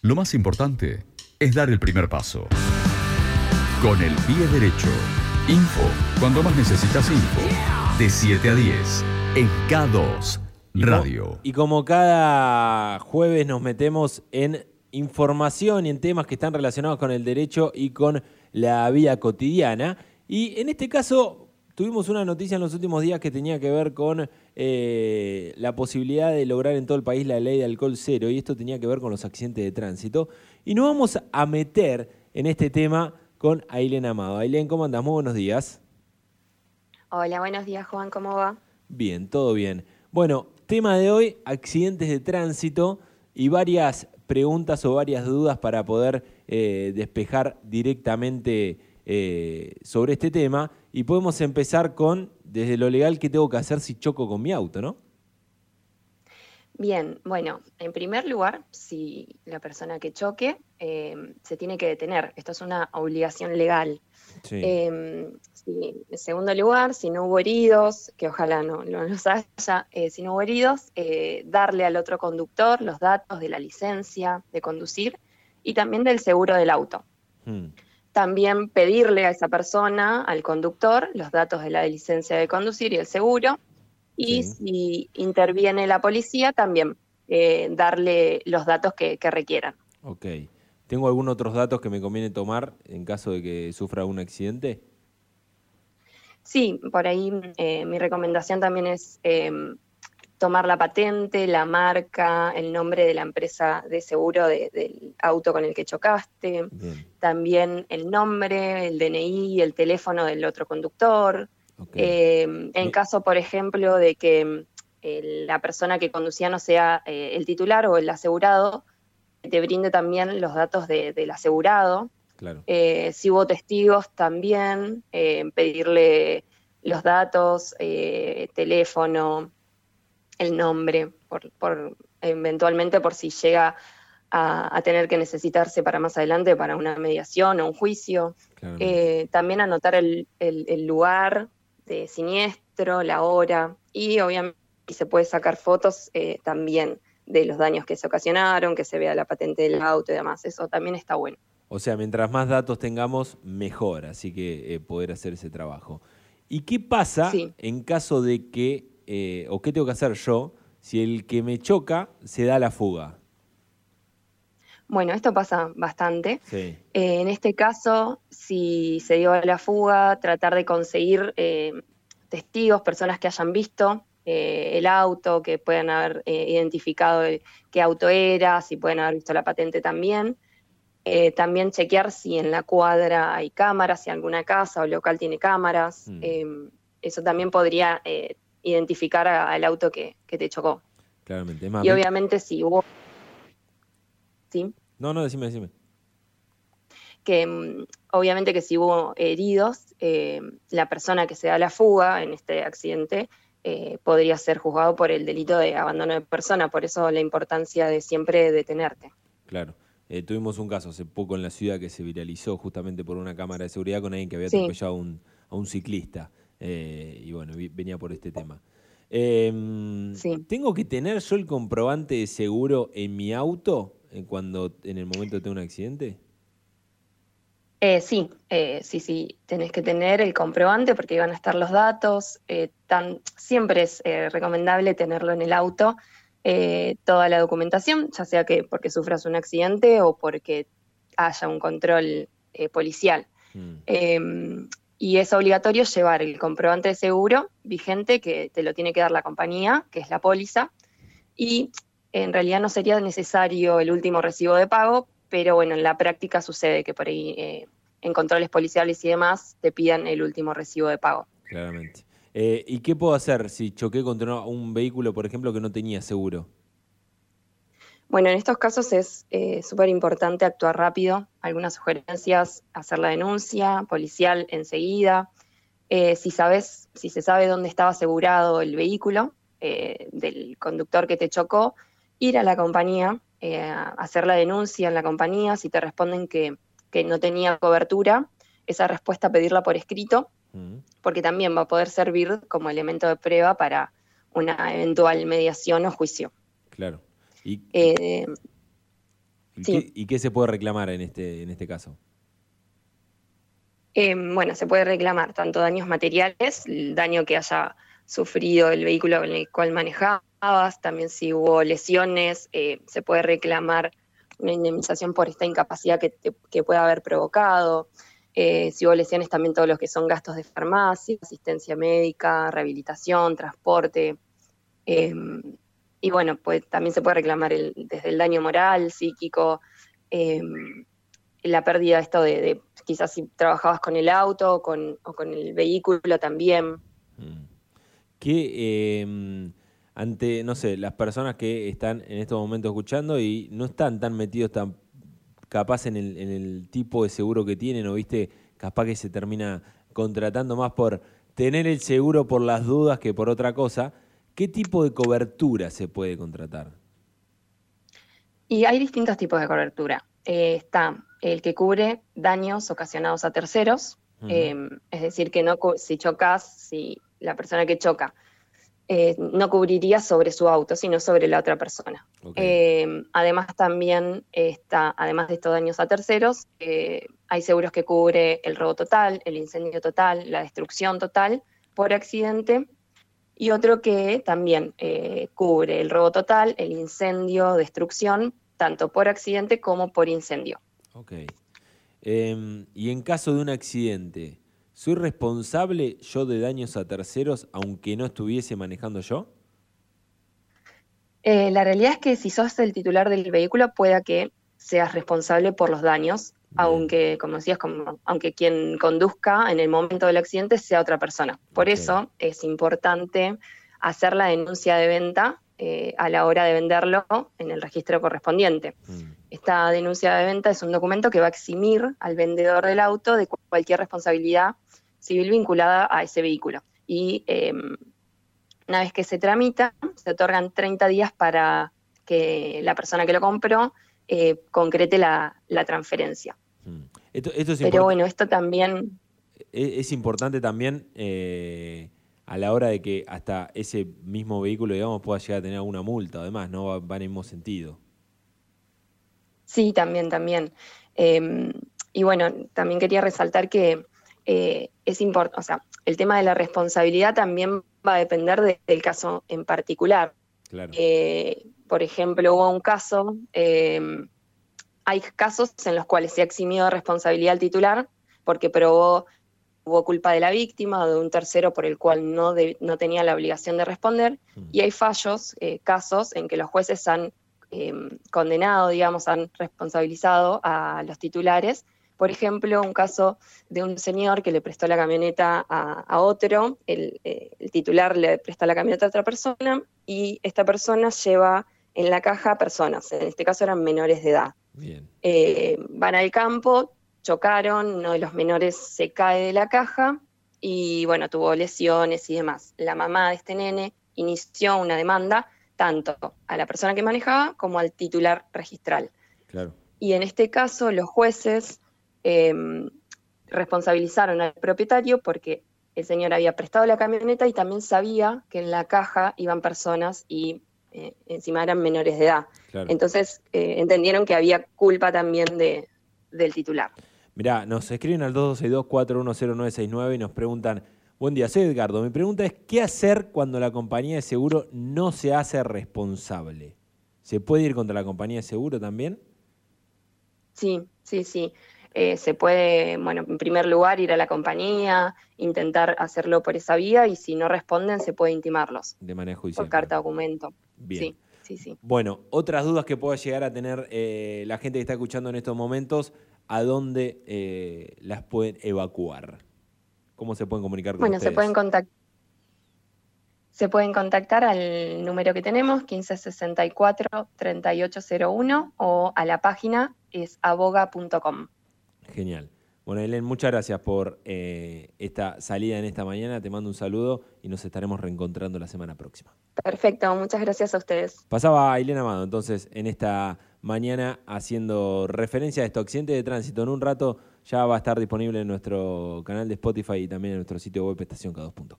Lo más importante es dar el primer paso. Con el pie derecho. Info cuando más necesitas info. De 7 a 10 en K2 Radio. Y como cada jueves nos metemos en información y en temas que están relacionados con el derecho y con la vida cotidiana. Y en este caso tuvimos una noticia en los últimos días que tenía que ver con eh, la posibilidad de lograr en todo el país la ley de alcohol cero y esto tenía que ver con los accidentes de tránsito. Y nos vamos a meter en este tema con Ailén Amado. Ailén, ¿cómo andas? Muy buenos días. Hola, buenos días Juan, ¿cómo va? Bien, todo bien. Bueno, tema de hoy, accidentes de tránsito y varias preguntas o varias dudas para poder eh, despejar directamente eh, sobre este tema. Y podemos empezar con, desde lo legal, qué tengo que hacer si choco con mi auto, ¿no? Bien, bueno, en primer lugar, si la persona que choque eh, se tiene que detener, esto es una obligación legal. Em, en segundo lugar, si no hubo heridos, que ojalá no, los haya, eh, si no hubo heridos, eh, darle al otro conductor los datos de la licencia de conducir y también del seguro del auto. Hmm. También pedirle a esa persona, al conductor, los datos de la licencia de conducir y el seguro. Y si interviene la policía, también eh, darle los datos que, que requieran. Ok. ¿Tengo algunos otros datos que me conviene tomar en caso de que sufra un accidente? Sí, por ahí eh, mi recomendación también es em, tomar la patente, la marca, el nombre de la empresa de seguro del auto con el que chocaste, también el nombre, el DNI, el teléfono del otro conductor. Em, en caso, por ejemplo, de que eh, la persona que conducía no sea eh, el titular o el asegurado, te brinde también los datos del asegurado. Eh, si hubo testigos también, eh, pedirle los datos, teléfono, el nombre, por, eventualmente por si llega a, tener que necesitarse para más adelante para una mediación o un juicio. también anotar el, el, lugar de siniestro, la hora y obviamente se puede sacar fotos también de los daños que se ocasionaron, que se vea la patente del auto y demás. Eso también está bueno. O sea, mientras más datos tengamos, mejor, así que eh, poder hacer ese trabajo. ¿Y qué pasa en caso de que, eh, o qué tengo que hacer yo, si el que me choca se da la fuga? Bueno, esto pasa bastante. Eh, en este caso, si se dio la fuga, tratar de conseguir testigos, personas que hayan visto el auto, que puedan haber identificado qué auto era, si pueden haber visto la patente también. Eh, también chequear si en la cuadra hay cámaras, si alguna casa o local tiene cámaras. Mm. Eso también podría eh, identificar al auto que, te chocó. Claramente. y obviamente si hubo... ¿Sí? No, no, decime, decime. Que mm, obviamente que si hubo heridos, em, la persona que se da la fuga en este accidente eh, podría ser juzgado por el delito de abandono de persona. Por eso la importancia de siempre detenerte. Claro. Eh, tuvimos un caso hace poco en la ciudad que se viralizó justamente por una cámara de seguridad con alguien que había atropellado a un ciclista. Eh, y bueno, venía por este tema. Em, ¿Tengo que tener yo el comprobante de seguro en mi auto cuando en el momento de tener un accidente? Eh, sí, sí, sí, tenés que tener el comprobante porque van a estar los datos. Tan, siempre es recomendable tenerlo en el auto eh, toda la documentación, ya sea que porque sufras un accidente o porque haya un control eh, policial. Mm. Y es obligatorio llevar el comprobante de seguro vigente que te lo tiene que dar la compañía, que es la póliza, y en realidad no sería necesario el último recibo de pago, pero bueno, en la práctica sucede que por ahí eh, en controles policiales y demás te pidan el último recibo de pago. Claramente. Eh, ¿Y qué puedo hacer si choqué contra un vehículo, por ejemplo, que no tenía seguro? Bueno, en estos casos es eh, súper importante actuar rápido. Algunas sugerencias, hacer la denuncia policial enseguida. Eh, si sabes, si se sabe dónde estaba asegurado el vehículo del conductor que te chocó, ir a la compañía, hacer la denuncia en la compañía. Si te responden que, que no tenía cobertura, esa respuesta pedirla por escrito porque también va a poder servir como elemento de prueba para una eventual mediación o juicio. Claro. ¿Y, eh, ¿Y, qué, se puede reclamar en este, en este caso? Em, bueno, se puede reclamar tanto daños materiales, el daño que haya sufrido el vehículo con el cual manejabas, también si hubo lesiones, eh, se puede reclamar una indemnización por esta incapacidad que, que pueda haber provocado. Eh, si hubo lesiones, también todos los que son gastos de farmacia, asistencia médica, rehabilitación, transporte. Y bueno, pues también se puede reclamar desde el daño moral, psíquico, em, la pérdida esto de, quizás si trabajabas con el auto o con, el vehículo también. Mm. ¿Qué em, ante, no sé, las personas que están en estos momentos escuchando y no están tan metidos tan capaz en el, en el tipo de seguro que tienen o viste, capaz que se termina contratando más por tener el seguro por las dudas que por otra cosa, ¿qué tipo de cobertura se puede contratar? Y hay distintos tipos de cobertura. Eh, está el que cubre daños ocasionados a terceros, em, es decir, que no si chocas, si la persona que choca eh, no cubriría sobre su auto, sino sobre la otra persona. Eh, además, también está, además de estos daños a terceros, eh, hay seguros que cubre el robo total, el incendio total, la destrucción total por accidente, y otro que también cubre el robo total, el incendio, destrucción, tanto por accidente como por incendio. Ok. Em, y en caso de un accidente, ¿Soy responsable yo de daños a terceros aunque no estuviese manejando yo? Eh, la realidad es que si sos el titular del vehículo, pueda que seas responsable por los daños, aunque, como decías, como, aunque quien conduzca en el momento del accidente sea otra persona. Por eso es importante hacer la denuncia de venta eh, a la hora de venderlo en el registro correspondiente. Mm. Esta denuncia de venta es un documento que va a eximir al vendedor del auto de cualquier responsabilidad civil vinculada a ese vehículo. Y em, una vez que se tramita, se otorgan 30 días para que la persona que lo compró eh, concrete la, transferencia. Mm. Pero bueno, esto también... E-, es, importante también eh, a la hora de que hasta ese mismo vehículo, digamos, pueda llegar a tener alguna multa, además, no va, en el mismo sentido. Sí, también, también. Em, y bueno, también quería resaltar que eh, es importante, o sea, el tema de la responsabilidad también va a depender del caso en particular. Eh, por ejemplo, hubo un caso, em, hay casos en los cuales se ha eximido de responsabilidad al titular porque probó hubo culpa de la víctima o de un tercero por el cual no, no tenía la obligación de responder, mm. y hay fallos, eh, casos en que los jueces han em, condenado, digamos, han responsabilizado a los titulares. Por ejemplo, un caso de un señor que le prestó la camioneta a, otro, el, eh, el, titular le presta la camioneta a otra persona y esta persona lleva en la caja personas, en este caso eran menores de edad. Eh, van al campo, chocaron, uno de los menores se cae de la caja y bueno, tuvo lesiones y demás. La mamá de este nene inició una demanda tanto a la persona que manejaba como al titular registral. Y en este caso los jueces em, responsabilizaron al propietario porque el señor había prestado la camioneta y también sabía que en la caja iban personas y eh, encima eran menores de edad. Entonces eh, entendieron que había culpa también de, del titular. Mirá, nos escriben al 2262-410969 y nos preguntan, buen día, soy Edgardo. Mi pregunta es, ¿qué hacer cuando la compañía de seguro no se hace responsable? ¿Se puede ir contra la compañía de seguro también? Sí, sí, sí. Eh, se puede, bueno, en primer lugar ir a la compañía, intentar hacerlo por esa vía y si no responden se puede intimarlos. De manera judicial. Por carta documento. Bien. Sí, sí, sí. Bueno, otras dudas que pueda llegar a tener eh, la gente que está escuchando en estos momentos, a dónde eh, las pueden evacuar. ¿Cómo se pueden comunicar con bueno, se pueden contactar. Se pueden contactar al número que tenemos, 1564-3801, o a la página es aboga.com. Genial. Bueno, Helen, muchas gracias por eh, esta salida en esta mañana. Te mando un saludo y nos estaremos reencontrando la semana próxima. Perfecto, muchas gracias a ustedes. Pasaba a Elena Amado, entonces, en esta mañana haciendo referencia a esto, accidente de tránsito. En un rato ya va a estar disponible en nuestro canal de Spotify y también en nuestro sitio web estacionk2.com.